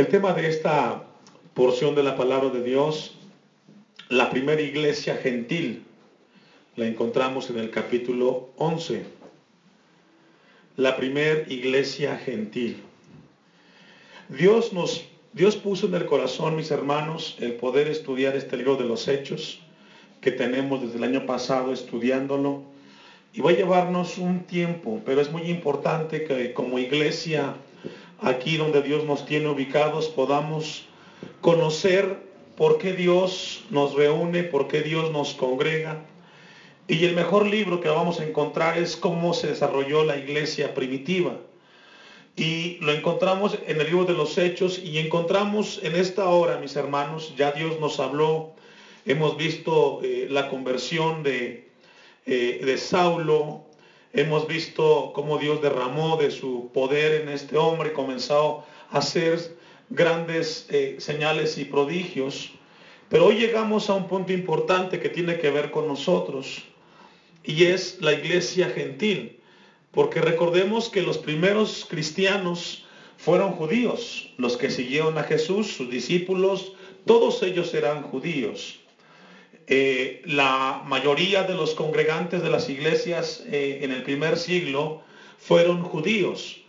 El tema de esta porción de la palabra de Dios, la primera iglesia gentil, la encontramos en el capítulo 11. La primera iglesia gentil. Dios nos Dios puso en el corazón, mis hermanos, el poder estudiar este libro de los hechos que tenemos desde el año pasado estudiándolo. Y va a llevarnos un tiempo, pero es muy importante que como iglesia, aquí donde Dios nos tiene ubicados, podamos conocer por qué Dios nos reúne, por qué Dios nos congrega. Y el mejor libro que vamos a encontrar es cómo se desarrolló la iglesia primitiva. Y lo encontramos en el libro de los Hechos y encontramos en esta hora, mis hermanos, ya Dios nos habló, hemos visto eh, la conversión de, eh, de Saulo, hemos visto cómo Dios derramó de su poder en este hombre, comenzó a hacer grandes eh, señales y prodigios. Pero hoy llegamos a un punto importante que tiene que ver con nosotros y es la iglesia gentil. Porque recordemos que los primeros cristianos fueron judíos, los que siguieron a Jesús, sus discípulos, todos ellos eran judíos. Eh, la mayoría de los congregantes de las iglesias eh, en el primer siglo fueron judíos.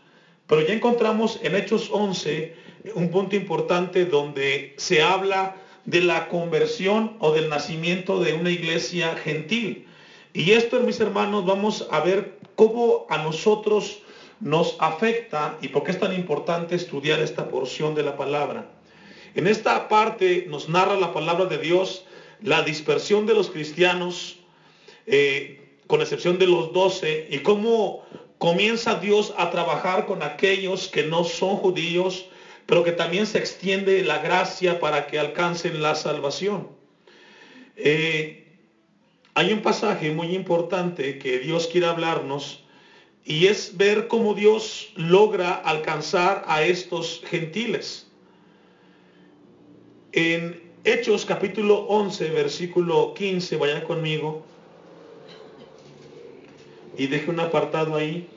Pero ya encontramos en Hechos 11 un punto importante donde se habla de la conversión o del nacimiento de una iglesia gentil. Y esto, mis hermanos, vamos a ver cómo a nosotros nos afecta y por qué es tan importante estudiar esta porción de la palabra. En esta parte nos narra la palabra de Dios la dispersión de los cristianos, eh, con excepción de los doce, y cómo comienza Dios a trabajar con aquellos que no son judíos, pero que también se extiende la gracia para que alcancen la salvación. Eh, hay un pasaje muy importante que Dios quiere hablarnos y es ver cómo Dios logra alcanzar a estos gentiles. En Hechos capítulo 11, versículo 15, vaya conmigo y deje un apartado ahí.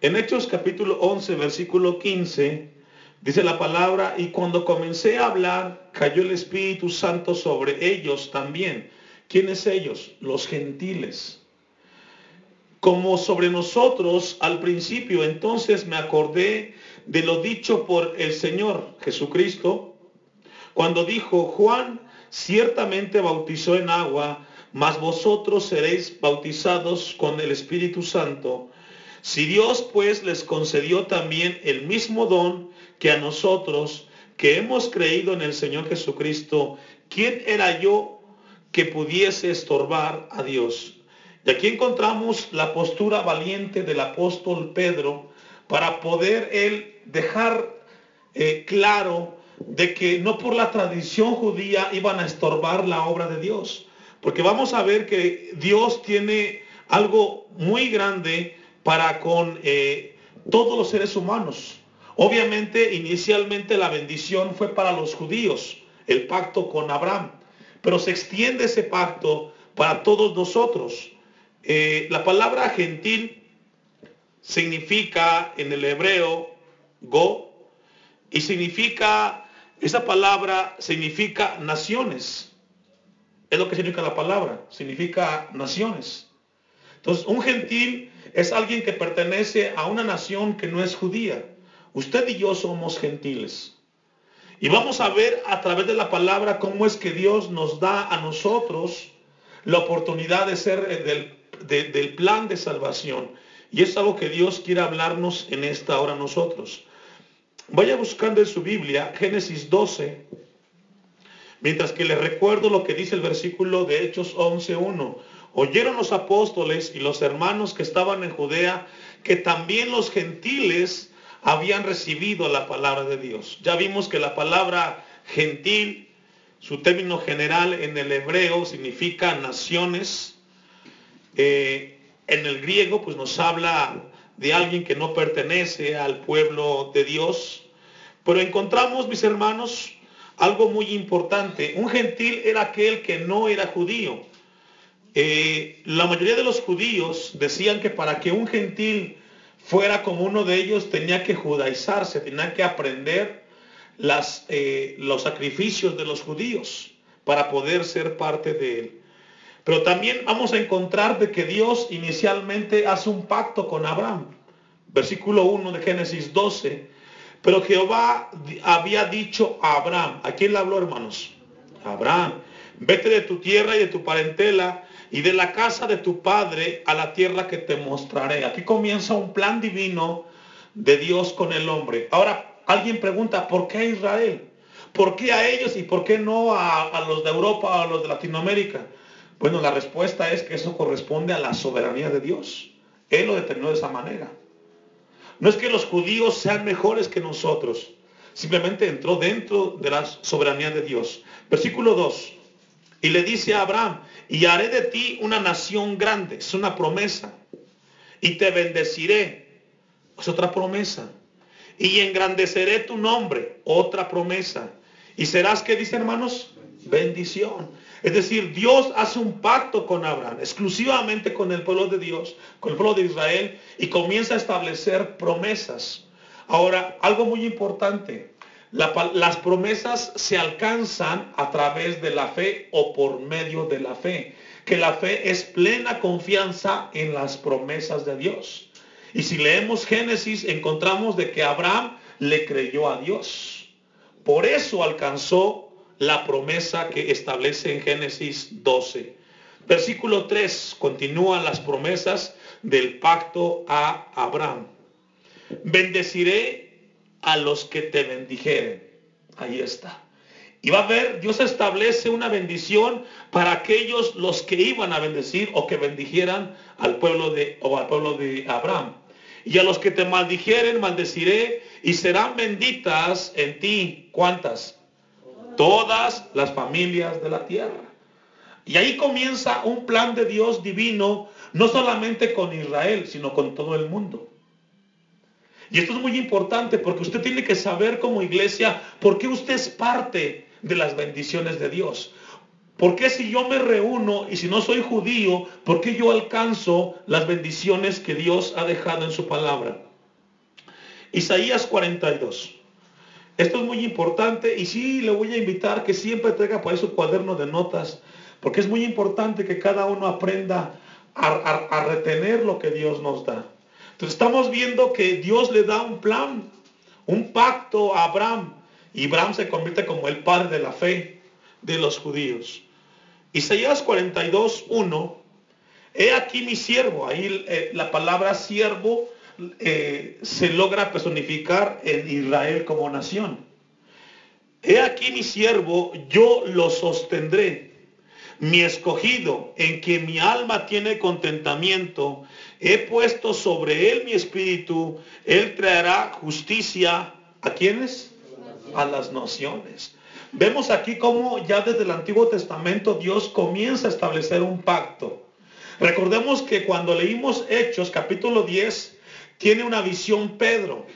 En Hechos capítulo 11, versículo 15, Dice la palabra, y cuando comencé a hablar, cayó el Espíritu Santo sobre ellos también. ¿Quiénes ellos? Los gentiles. Como sobre nosotros al principio, entonces me acordé de lo dicho por el Señor Jesucristo, cuando dijo, Juan ciertamente bautizó en agua, mas vosotros seréis bautizados con el Espíritu Santo. Si Dios pues les concedió también el mismo don que a nosotros que hemos creído en el Señor Jesucristo, ¿quién era yo que pudiese estorbar a Dios? Y aquí encontramos la postura valiente del apóstol Pedro para poder él dejar eh, claro de que no por la tradición judía iban a estorbar la obra de Dios. Porque vamos a ver que Dios tiene algo muy grande para con eh, todos los seres humanos. Obviamente, inicialmente la bendición fue para los judíos, el pacto con Abraham, pero se extiende ese pacto para todos nosotros. Eh, la palabra gentil significa en el hebreo go y significa, esa palabra significa naciones. Es lo que significa la palabra, significa naciones. Entonces, un gentil es alguien que pertenece a una nación que no es judía. Usted y yo somos gentiles. Y vamos a ver a través de la palabra cómo es que Dios nos da a nosotros la oportunidad de ser del, del plan de salvación. Y es algo que Dios quiere hablarnos en esta hora nosotros. Vaya buscando en su Biblia Génesis 12, mientras que le recuerdo lo que dice el versículo de Hechos 11.1. Oyeron los apóstoles y los hermanos que estaban en Judea que también los gentiles habían recibido la palabra de Dios. Ya vimos que la palabra gentil, su término general en el hebreo significa naciones. Eh, en el griego pues nos habla de alguien que no pertenece al pueblo de Dios. Pero encontramos, mis hermanos, algo muy importante. Un gentil era aquel que no era judío. Eh, la mayoría de los judíos decían que para que un gentil fuera como uno de ellos, tenía que judaizarse, tenía que aprender eh, los sacrificios de los judíos para poder ser parte de él. Pero también vamos a encontrar de que Dios inicialmente hace un pacto con Abraham. Versículo 1 de Génesis 12. Pero Jehová había dicho a Abraham, ¿a quién le habló hermanos? Abraham, vete de tu tierra y de tu parentela y de la casa de tu padre a la tierra que te mostraré. Aquí comienza un plan divino de Dios con el hombre. Ahora, alguien pregunta, ¿por qué a Israel? ¿Por qué a ellos y por qué no a, a los de Europa o a los de Latinoamérica? Bueno, la respuesta es que eso corresponde a la soberanía de Dios. Él lo determinó de esa manera. No es que los judíos sean mejores que nosotros, simplemente entró dentro de la soberanía de Dios. Versículo 2. Y le dice a Abraham, y haré de ti una nación grande, es una promesa, y te bendeciré, es otra promesa, y engrandeceré tu nombre, otra promesa, y serás, ¿qué dice hermanos? Bendición. Es decir, Dios hace un pacto con Abraham, exclusivamente con el pueblo de Dios, con el pueblo de Israel, y comienza a establecer promesas. Ahora, algo muy importante, las promesas se alcanzan a través de la fe o por medio de la fe, que la fe es plena confianza en las promesas de Dios. Y si leemos Génesis, encontramos de que Abraham le creyó a Dios. Por eso alcanzó la promesa que establece en Génesis 12. Versículo 3 continúan las promesas del pacto a Abraham. Bendeciré a los que te bendijeren. Ahí está. Y va a ver, Dios establece una bendición para aquellos los que iban a bendecir o que bendijeran al pueblo de o al pueblo de Abraham. Y a los que te maldijeren maldeciré y serán benditas en ti. ¿Cuántas? Todas las familias de la tierra. Y ahí comienza un plan de Dios divino, no solamente con Israel, sino con todo el mundo. Y esto es muy importante porque usted tiene que saber como iglesia por qué usted es parte de las bendiciones de Dios. ¿Por qué si yo me reúno y si no soy judío, por qué yo alcanzo las bendiciones que Dios ha dejado en su palabra? Isaías 42. Esto es muy importante y sí le voy a invitar que siempre traiga por su cuaderno de notas, porque es muy importante que cada uno aprenda a, retener lo que Dios nos da. Entonces estamos viendo que Dios le da un plan, un pacto a Abraham, y Abraham se convierte como el padre de la fe de los judíos. Isaías 42, 1, he aquí mi siervo, ahí eh, la palabra siervo eh, se logra personificar en Israel como nación. He aquí mi siervo, yo lo sostendré. Mi escogido, en quien mi alma tiene contentamiento, he puesto sobre él mi espíritu, él traerá justicia. ¿A quiénes? A las naciones. Vemos aquí cómo ya desde el Antiguo Testamento Dios comienza a establecer un pacto. Recordemos que cuando leímos Hechos capítulo 10, tiene una visión Pedro.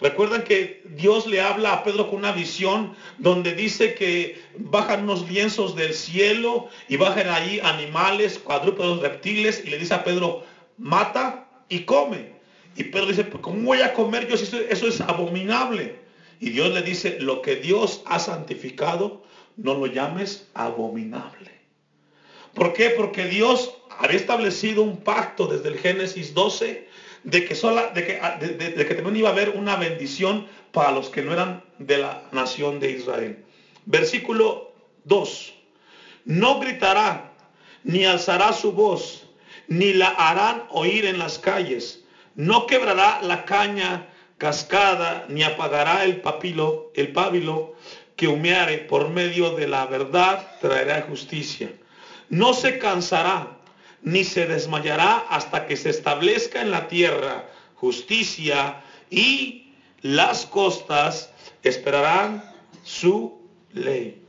Recuerdan que Dios le habla a Pedro con una visión donde dice que bajan unos lienzos del cielo y bajan ahí animales, cuadrúpedos, reptiles y le dice a Pedro, mata y come. Y Pedro dice, pues, ¿cómo voy a comer yo si eso, eso es abominable? Y Dios le dice, lo que Dios ha santificado, no lo llames abominable. ¿Por qué? Porque Dios había establecido un pacto desde el Génesis 12 de que, sola, de, que, ah, de, que también iba a haber una bendición para los que no eran de la nación de Israel. Versículo 2. No gritará, ni alzará su voz, ni la harán oír en las calles. No quebrará la caña cascada, ni apagará el papilo, el pábilo que humeare por medio de la verdad traerá justicia. No se cansará ni se desmayará hasta que se establezca en la tierra justicia y las costas esperarán su ley.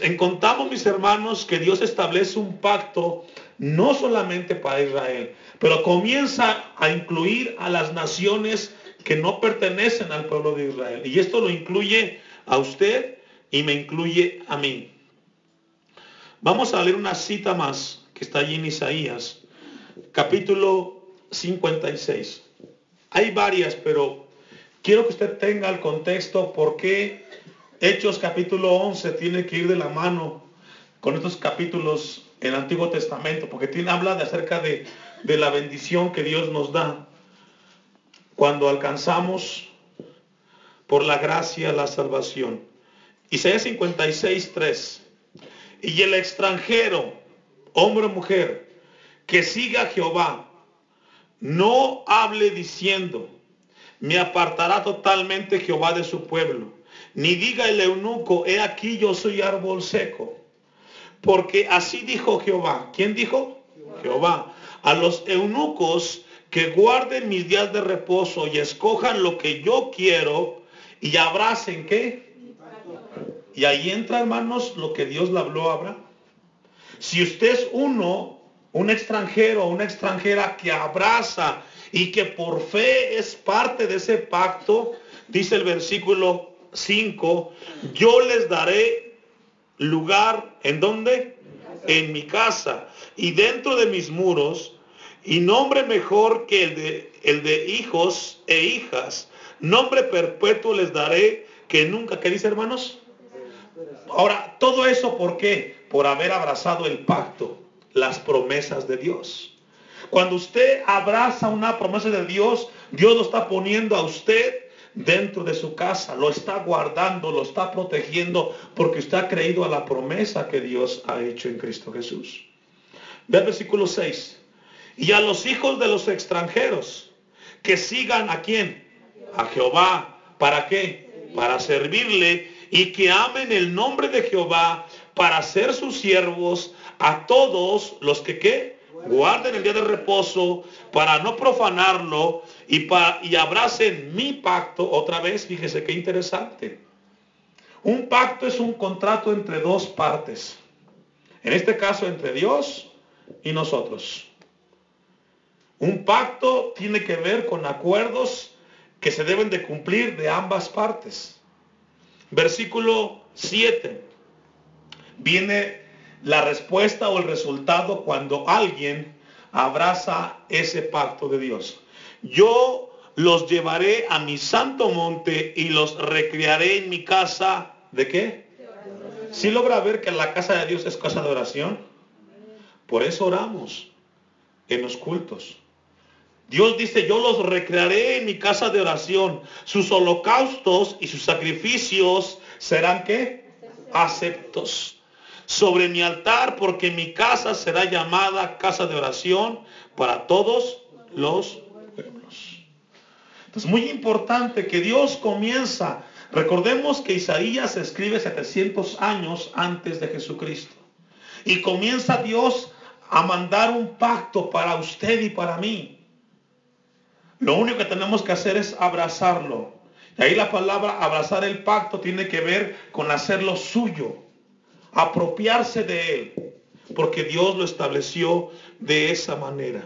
Encontramos, mis hermanos, que Dios establece un pacto no solamente para Israel, pero comienza a incluir a las naciones que no pertenecen al pueblo de Israel. Y esto lo incluye a usted y me incluye a mí. Vamos a leer una cita más está allí en Isaías, capítulo 56. Hay varias, pero quiero que usted tenga el contexto por qué Hechos capítulo 11 tiene que ir de la mano con estos capítulos en el Antiguo Testamento, porque tiene, habla de acerca de, de la bendición que Dios nos da cuando alcanzamos por la gracia la salvación. Isaías 56, 3. Y el extranjero, hombre o mujer, que siga a Jehová, no hable diciendo, me apartará totalmente Jehová de su pueblo. Ni diga el eunuco, he aquí yo soy árbol seco. Porque así dijo Jehová. ¿Quién dijo? Jehová. A los eunucos que guarden mis días de reposo y escojan lo que yo quiero y abracen qué. Y ahí entra, hermanos, lo que Dios le habló a Abraham. Si usted es uno, un extranjero una extranjera que abraza y que por fe es parte de ese pacto, dice el versículo 5, yo les daré lugar en donde? En mi casa y dentro de mis muros y nombre mejor que el de, el de hijos e hijas. Nombre perpetuo les daré que nunca, ¿qué dice hermanos? Ahora, todo eso ¿por qué? Por haber abrazado el pacto, las promesas de Dios. Cuando usted abraza una promesa de Dios, Dios lo está poniendo a usted dentro de su casa, lo está guardando, lo está protegiendo, porque usted ha creído a la promesa que Dios ha hecho en Cristo Jesús. Ve el versículo 6. Y a los hijos de los extranjeros que sigan a quién? A Jehová. ¿Para qué? Para servirle y que amen el nombre de Jehová para ser sus siervos a todos los que qué? Guarden el día de reposo para no profanarlo y, para, y abracen mi pacto. Otra vez, fíjese qué interesante. Un pacto es un contrato entre dos partes. En este caso entre Dios y nosotros. Un pacto tiene que ver con acuerdos que se deben de cumplir de ambas partes. Versículo 7. Viene la respuesta o el resultado cuando alguien abraza ese pacto de Dios. Yo los llevaré a mi santo monte y los recrearé en mi casa. ¿De qué? Si logra ver que la casa de Dios es casa de oración? Por eso oramos en los cultos. Dios dice, yo los recrearé en mi casa de oración. Sus holocaustos y sus sacrificios serán qué? Aceptos sobre mi altar, porque mi casa será llamada casa de oración para todos los pueblos. Entonces, muy importante que Dios comienza. Recordemos que Isaías escribe 700 años antes de Jesucristo. Y comienza Dios a mandar un pacto para usted y para mí. Lo único que tenemos que hacer es abrazarlo. Y ahí la palabra abrazar el pacto tiene que ver con hacerlo suyo apropiarse de él, porque Dios lo estableció de esa manera.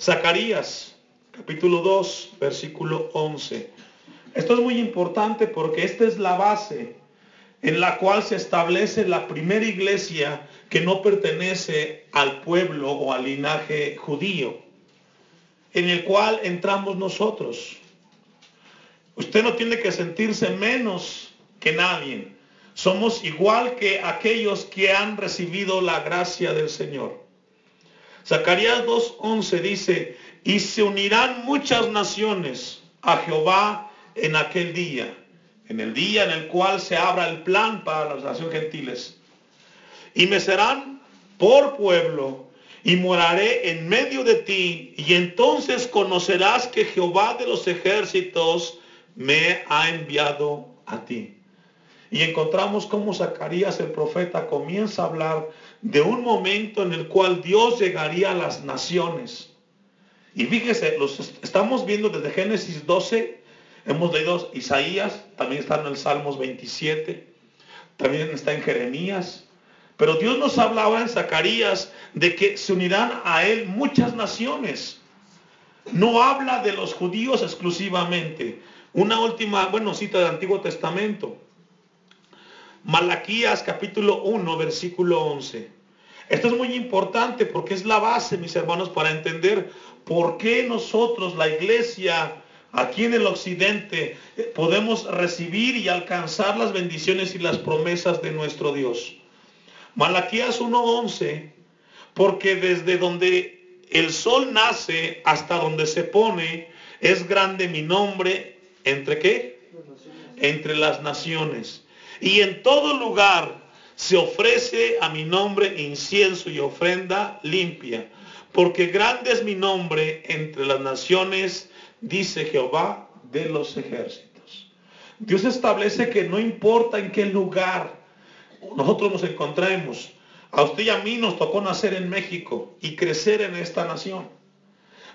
Zacarías, capítulo 2, versículo 11. Esto es muy importante porque esta es la base en la cual se establece la primera iglesia que no pertenece al pueblo o al linaje judío, en el cual entramos nosotros. Usted no tiene que sentirse menos que nadie. Somos igual que aquellos que han recibido la gracia del Señor. Zacarías 2.11 dice, y se unirán muchas naciones a Jehová en aquel día, en el día en el cual se abra el plan para las naciones gentiles. Y me serán por pueblo y moraré en medio de ti, y entonces conocerás que Jehová de los ejércitos me ha enviado a ti. Y encontramos cómo Zacarías el profeta comienza a hablar de un momento en el cual Dios llegaría a las naciones. Y fíjese, los estamos viendo desde Génesis 12, hemos leído Isaías, también está en el Salmos 27, también está en Jeremías. Pero Dios nos habla ahora en Zacarías de que se unirán a él muchas naciones. No habla de los judíos exclusivamente. Una última, bueno, cita del Antiguo Testamento. Malaquías capítulo 1, versículo 11. Esto es muy importante porque es la base, mis hermanos, para entender ¿por qué nosotros, la iglesia, aquí en el occidente, podemos recibir y alcanzar las bendiciones y las promesas de nuestro Dios? Malaquías 1.11, porque desde donde el sol nace hasta donde se pone, es grande mi nombre, ¿entre qué? Entre las naciones. Y en todo lugar se ofrece a mi nombre incienso y ofrenda limpia, porque grande es mi nombre entre las naciones, dice Jehová de los ejércitos. Dios establece que no importa en qué lugar nosotros nos encontremos, a usted y a mí nos tocó nacer en México y crecer en esta nación.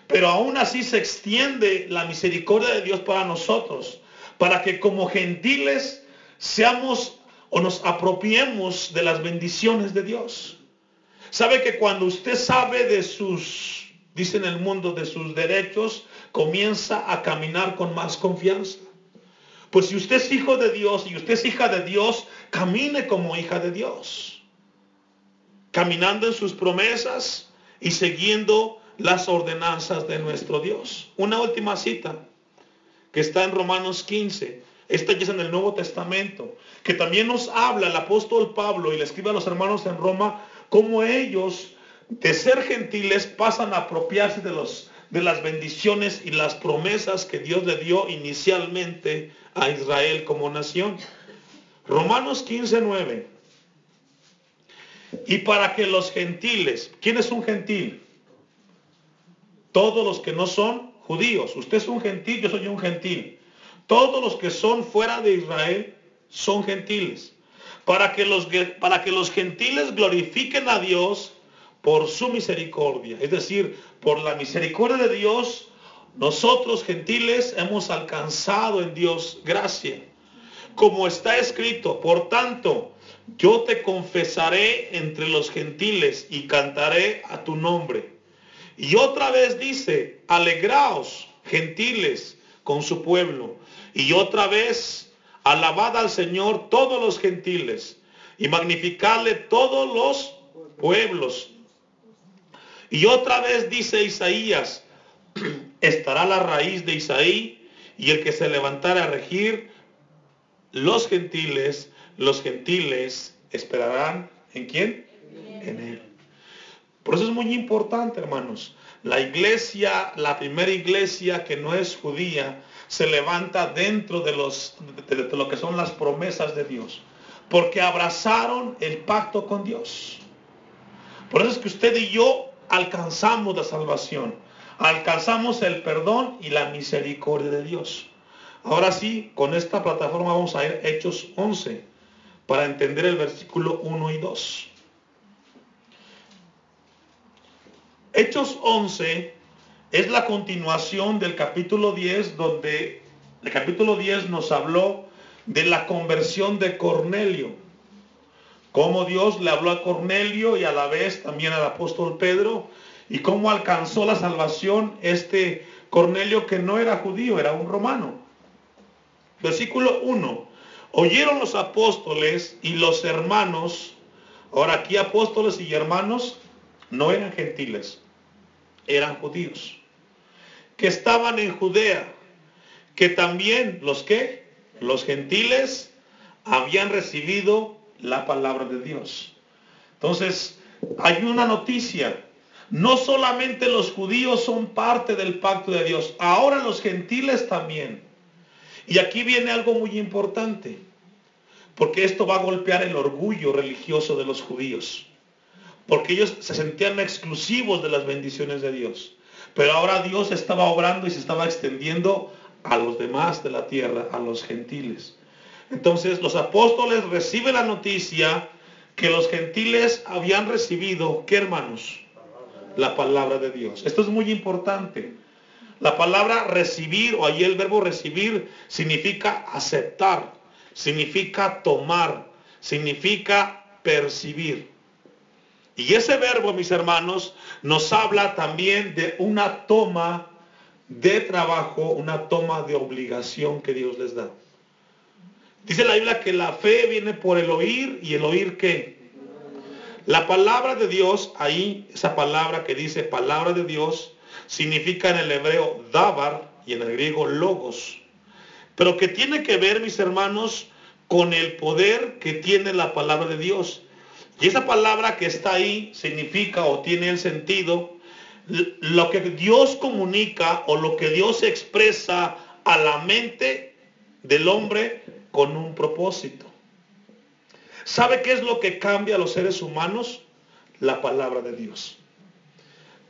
Pero aún así se extiende la misericordia de Dios para nosotros, para que como gentiles seamos o nos apropiemos de las bendiciones de Dios. Sabe que cuando usted sabe de sus, dice en el mundo, de sus derechos, comienza a caminar con más confianza. Pues si usted es hijo de Dios y usted es hija de Dios, camine como hija de Dios. Caminando en sus promesas y siguiendo las ordenanzas de nuestro Dios. Una última cita que está en Romanos 15. Esta ya es en el Nuevo Testamento, que también nos habla el apóstol Pablo y le escribe a los hermanos en Roma cómo ellos de ser gentiles pasan a apropiarse de, de las bendiciones y las promesas que Dios le dio inicialmente a Israel como nación. Romanos 15, 9. Y para que los gentiles, ¿quién es un gentil? Todos los que no son judíos. Usted es un gentil, yo soy un gentil. Todos los que son fuera de Israel son gentiles. Para que los, para que los gentiles glorifiquen a Dios por su misericordia. Es decir, por la misericordia de Dios, nosotros gentiles hemos alcanzado en Dios gracia. Como está escrito, por tanto, yo te confesaré entre los gentiles y cantaré a tu nombre. Y otra vez dice, alegraos, gentiles, con su pueblo. Y otra vez, alabad al Señor todos los gentiles y magnificadle todos los pueblos. Y otra vez dice Isaías, estará la raíz de Isaí y el que se levantara a regir los gentiles, los gentiles esperarán en quién? En él. Por eso es muy importante, hermanos. La iglesia, la primera iglesia que no es judía, se levanta dentro de, los, de, lo que son las promesas de Dios. Porque abrazaron el pacto con Dios. Por eso es que usted y yo alcanzamos la salvación. Alcanzamos el perdón y la misericordia de Dios. Ahora sí, con esta plataforma vamos a ir Hechos 11 para entender el versículo 1 y 2. Hechos 11 es la continuación del capítulo 10, donde el capítulo 10 nos habló de la conversión de Cornelio. Cómo Dios le habló a Cornelio y a la vez también al apóstol Pedro y cómo alcanzó la salvación este Cornelio que no era judío, era un romano. Versículo 1. Oyeron los apóstoles y los hermanos, ahora aquí apóstoles y hermanos no eran gentiles, eran judíos que estaban en Judea, que también los que, los gentiles, habían recibido la palabra de Dios. Entonces, hay una noticia. No solamente los judíos son parte del pacto de Dios, ahora los gentiles también. Y aquí viene algo muy importante, porque esto va a golpear el orgullo religioso de los judíos, porque ellos se sentían exclusivos de las bendiciones de Dios. Pero ahora Dios estaba obrando y se estaba extendiendo a los demás de la tierra, a los gentiles. Entonces los apóstoles reciben la noticia que los gentiles habían recibido, ¿qué hermanos? La palabra de Dios. Esto es muy importante. La palabra recibir, o ahí el verbo recibir, significa aceptar, significa tomar, significa percibir. Y ese verbo, mis hermanos, nos habla también de una toma de trabajo, una toma de obligación que Dios les da. Dice la Biblia que la fe viene por el oír y el oír qué? La palabra de Dios, ahí, esa palabra que dice palabra de Dios, significa en el hebreo dabar y en el griego logos, pero que tiene que ver, mis hermanos, con el poder que tiene la palabra de Dios. Y esa palabra que está ahí significa o tiene el sentido lo que Dios comunica o lo que Dios expresa a la mente del hombre con un propósito. ¿Sabe qué es lo que cambia a los seres humanos? La palabra de Dios.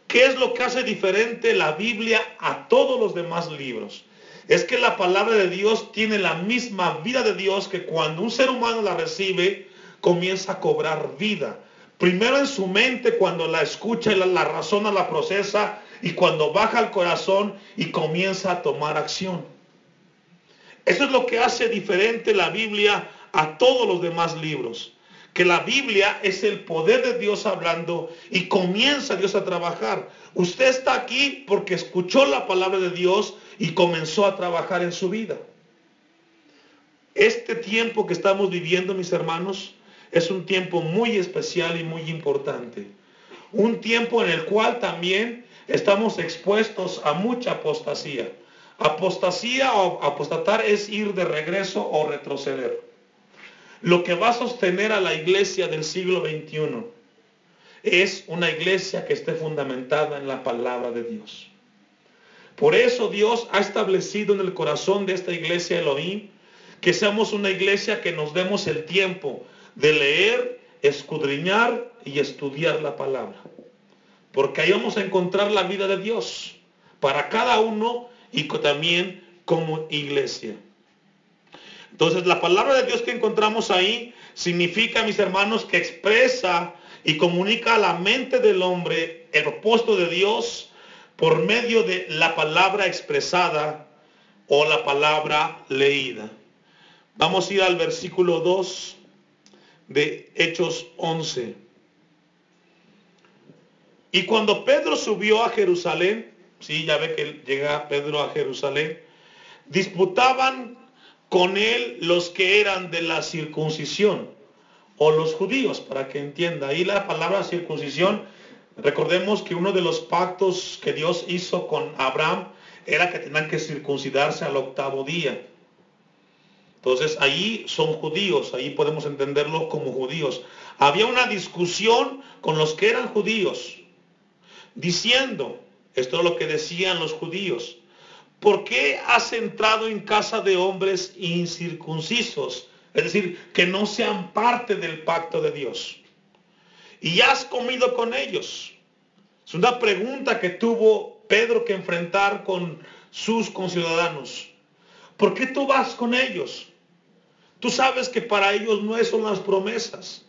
¿Qué es lo que hace diferente la Biblia a todos los demás libros? Es que la palabra de Dios tiene la misma vida de Dios que cuando un ser humano la recibe, comienza a cobrar vida. Primero en su mente cuando la escucha y la, la razona, la procesa y cuando baja al corazón y comienza a tomar acción. Eso es lo que hace diferente la Biblia a todos los demás libros. Que la Biblia es el poder de Dios hablando y comienza Dios a trabajar. Usted está aquí porque escuchó la palabra de Dios y comenzó a trabajar en su vida. Este tiempo que estamos viviendo, mis hermanos, es un tiempo muy especial y muy importante. Un tiempo en el cual también estamos expuestos a mucha apostasía. Apostasía o apostatar es ir de regreso o retroceder. Lo que va a sostener a la iglesia del siglo XXI es una iglesia que esté fundamentada en la palabra de Dios. Por eso Dios ha establecido en el corazón de esta iglesia Elohim que seamos una iglesia que nos demos el tiempo de leer, escudriñar y estudiar la palabra. Porque ahí vamos a encontrar la vida de Dios para cada uno y también como iglesia. Entonces la palabra de Dios que encontramos ahí significa, mis hermanos, que expresa y comunica a la mente del hombre el propósito de Dios por medio de la palabra expresada o la palabra leída. Vamos a ir al versículo 2 de Hechos 11. Y cuando Pedro subió a Jerusalén, sí, ya ve que llega Pedro a Jerusalén, disputaban con él los que eran de la circuncisión o los judíos, para que entienda. Ahí la palabra circuncisión, recordemos que uno de los pactos que Dios hizo con Abraham era que tenían que circuncidarse al octavo día. Entonces ahí son judíos, ahí podemos entenderlo como judíos. Había una discusión con los que eran judíos, diciendo, esto es lo que decían los judíos, ¿por qué has entrado en casa de hombres incircuncisos? Es decir, que no sean parte del pacto de Dios. Y has comido con ellos. Es una pregunta que tuvo Pedro que enfrentar con sus conciudadanos. ¿Por qué tú vas con ellos? Tú sabes que para ellos no son las promesas,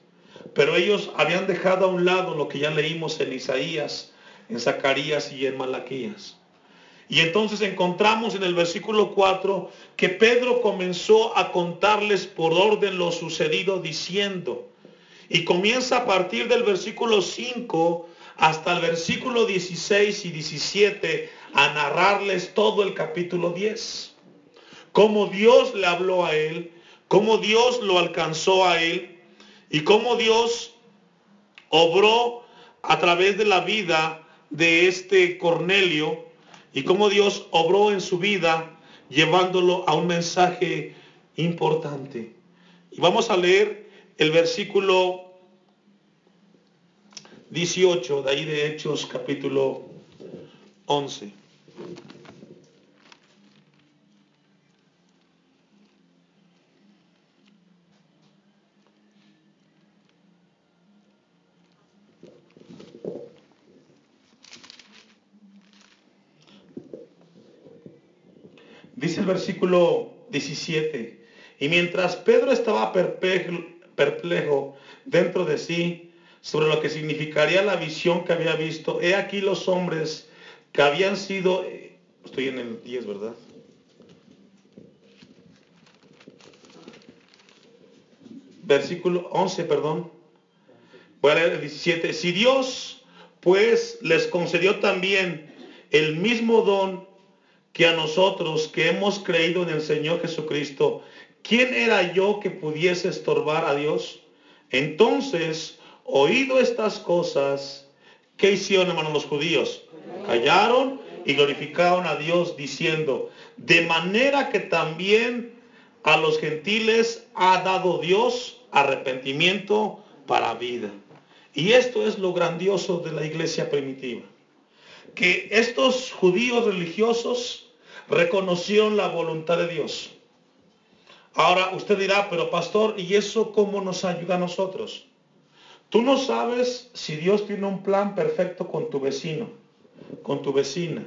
pero ellos habían dejado a un lado lo que ya leímos en Isaías, en Zacarías y en Malaquías. Y entonces encontramos en el versículo 4 que Pedro comenzó a contarles por orden lo sucedido diciendo, y comienza a partir del versículo 5 hasta el versículo 16 y 17 a narrarles todo el capítulo 10. Cómo Dios le habló a él, cómo Dios lo alcanzó a él y cómo Dios obró a través de la vida de este Cornelio y cómo Dios obró en su vida llevándolo a un mensaje importante. Y vamos a leer el versículo 18, de ahí de Hechos capítulo 11. El versículo 17, y mientras Pedro estaba perplejo, dentro de sí sobre lo que significaría la visión que había visto, he aquí los hombres que habían sido, estoy en el 10, ¿verdad? Versículo 11, perdón. Voy a leer el 17. Si Dios pues les concedió también el mismo don que a nosotros que hemos creído en el Señor Jesucristo, ¿quién era yo que pudiese estorbar a Dios? Entonces, oído estas cosas, ¿qué hicieron, hermanos, los judíos? Callaron y glorificaron a Dios diciendo, de manera que también a los gentiles ha dado Dios arrepentimiento para vida. Y esto es lo grandioso de la iglesia primitiva. Que estos judíos religiosos reconocieron la voluntad de Dios. Ahora usted dirá, pero pastor, ¿y eso cómo nos ayuda a nosotros? Tú no sabes si Dios tiene un plan perfecto con tu vecino, con tu vecina,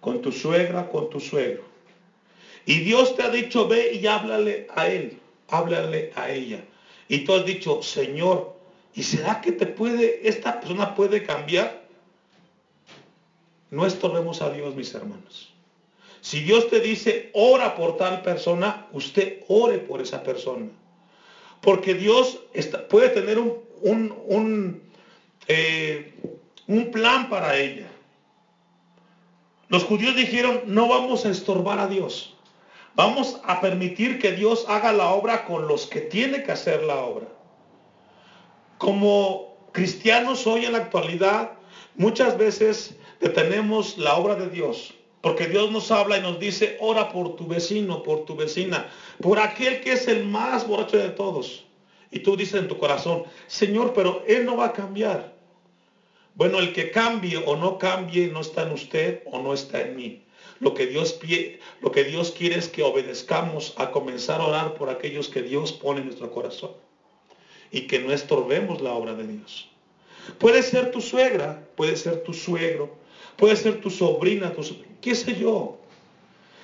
con tu suegra, con tu suegro. Y Dios te ha dicho, ve y háblale a él, háblale a ella. Y tú has dicho, Señor, ¿y será que te puede, esta persona puede cambiar? No estorbemos a Dios, mis hermanos. Si Dios te dice, ora por tal persona, usted ore por esa persona. Porque Dios puede tener un, un, eh, un plan para ella. Los judíos dijeron, no vamos a estorbar a Dios. Vamos a permitir que Dios haga la obra con los que tiene que hacer la obra. Como cristianos hoy en la actualidad, muchas veces detenemos la obra de Dios. Porque Dios nos habla y nos dice, ora por tu vecino, por tu vecina, por aquel que es el más borracho de todos. Y tú dices en tu corazón, Señor, pero Él no va a cambiar. Bueno, el que cambie o no cambie no está en usted o no está en mí. Lo que Dios, lo que Dios quiere es que obedezcamos a comenzar a orar por aquellos que Dios pone en nuestro corazón y que no estorbemos la obra de Dios. Puede ser tu suegra, puede ser tu suegro, puede ser tu sobrina, tu, qué sé yo.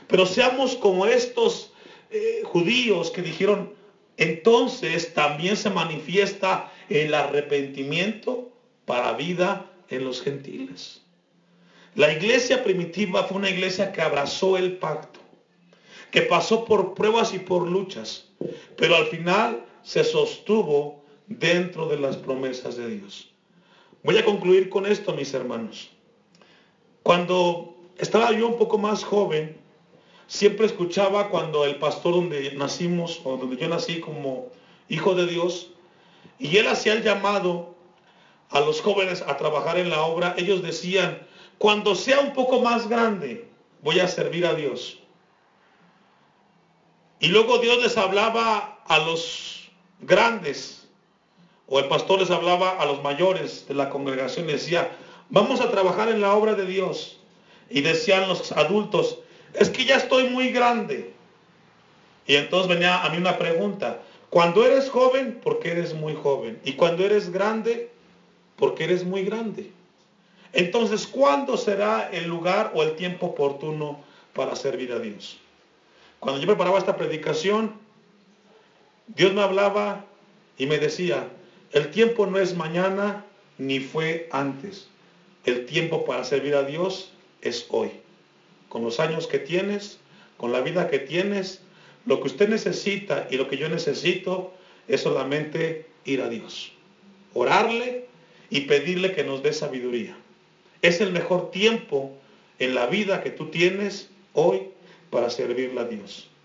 Pero seamos como estos eh, judíos que dijeron, entonces también se manifiesta el arrepentimiento para vida en los gentiles. La iglesia primitiva fue una iglesia que abrazó el pacto, que pasó por pruebas y por luchas, pero al final se sostuvo dentro de las promesas de Dios. Voy a concluir con esto, mis hermanos. Cuando estaba yo un poco más joven, siempre escuchaba cuando el pastor donde nacimos, o donde yo nací como hijo de Dios, y él hacía el llamado a los jóvenes a trabajar en la obra, ellos decían, cuando sea un poco más grande, voy a servir a Dios. Y luego Dios les hablaba a los grandes, o el pastor les hablaba a los mayores de la congregación, y decía, vamos a trabajar en la obra de Dios. Y decían los adultos, es que ya estoy muy grande. Y entonces venía a mí una pregunta, cuando eres joven, ¿por qué eres muy joven? Y cuando eres grande, ¿por qué eres muy grande? Entonces, ¿cuándo será el lugar o el tiempo oportuno para servir a Dios? Cuando yo preparaba esta predicación, Dios me hablaba y me decía, el tiempo no es mañana ni fue antes. El tiempo para servir a Dios es hoy. Con los años que tienes, con la vida que tienes, lo que usted necesita y lo que yo necesito es solamente ir a Dios. Orarle y pedirle que nos dé sabiduría. Es el mejor tiempo en la vida que tú tienes hoy para servirle a Dios.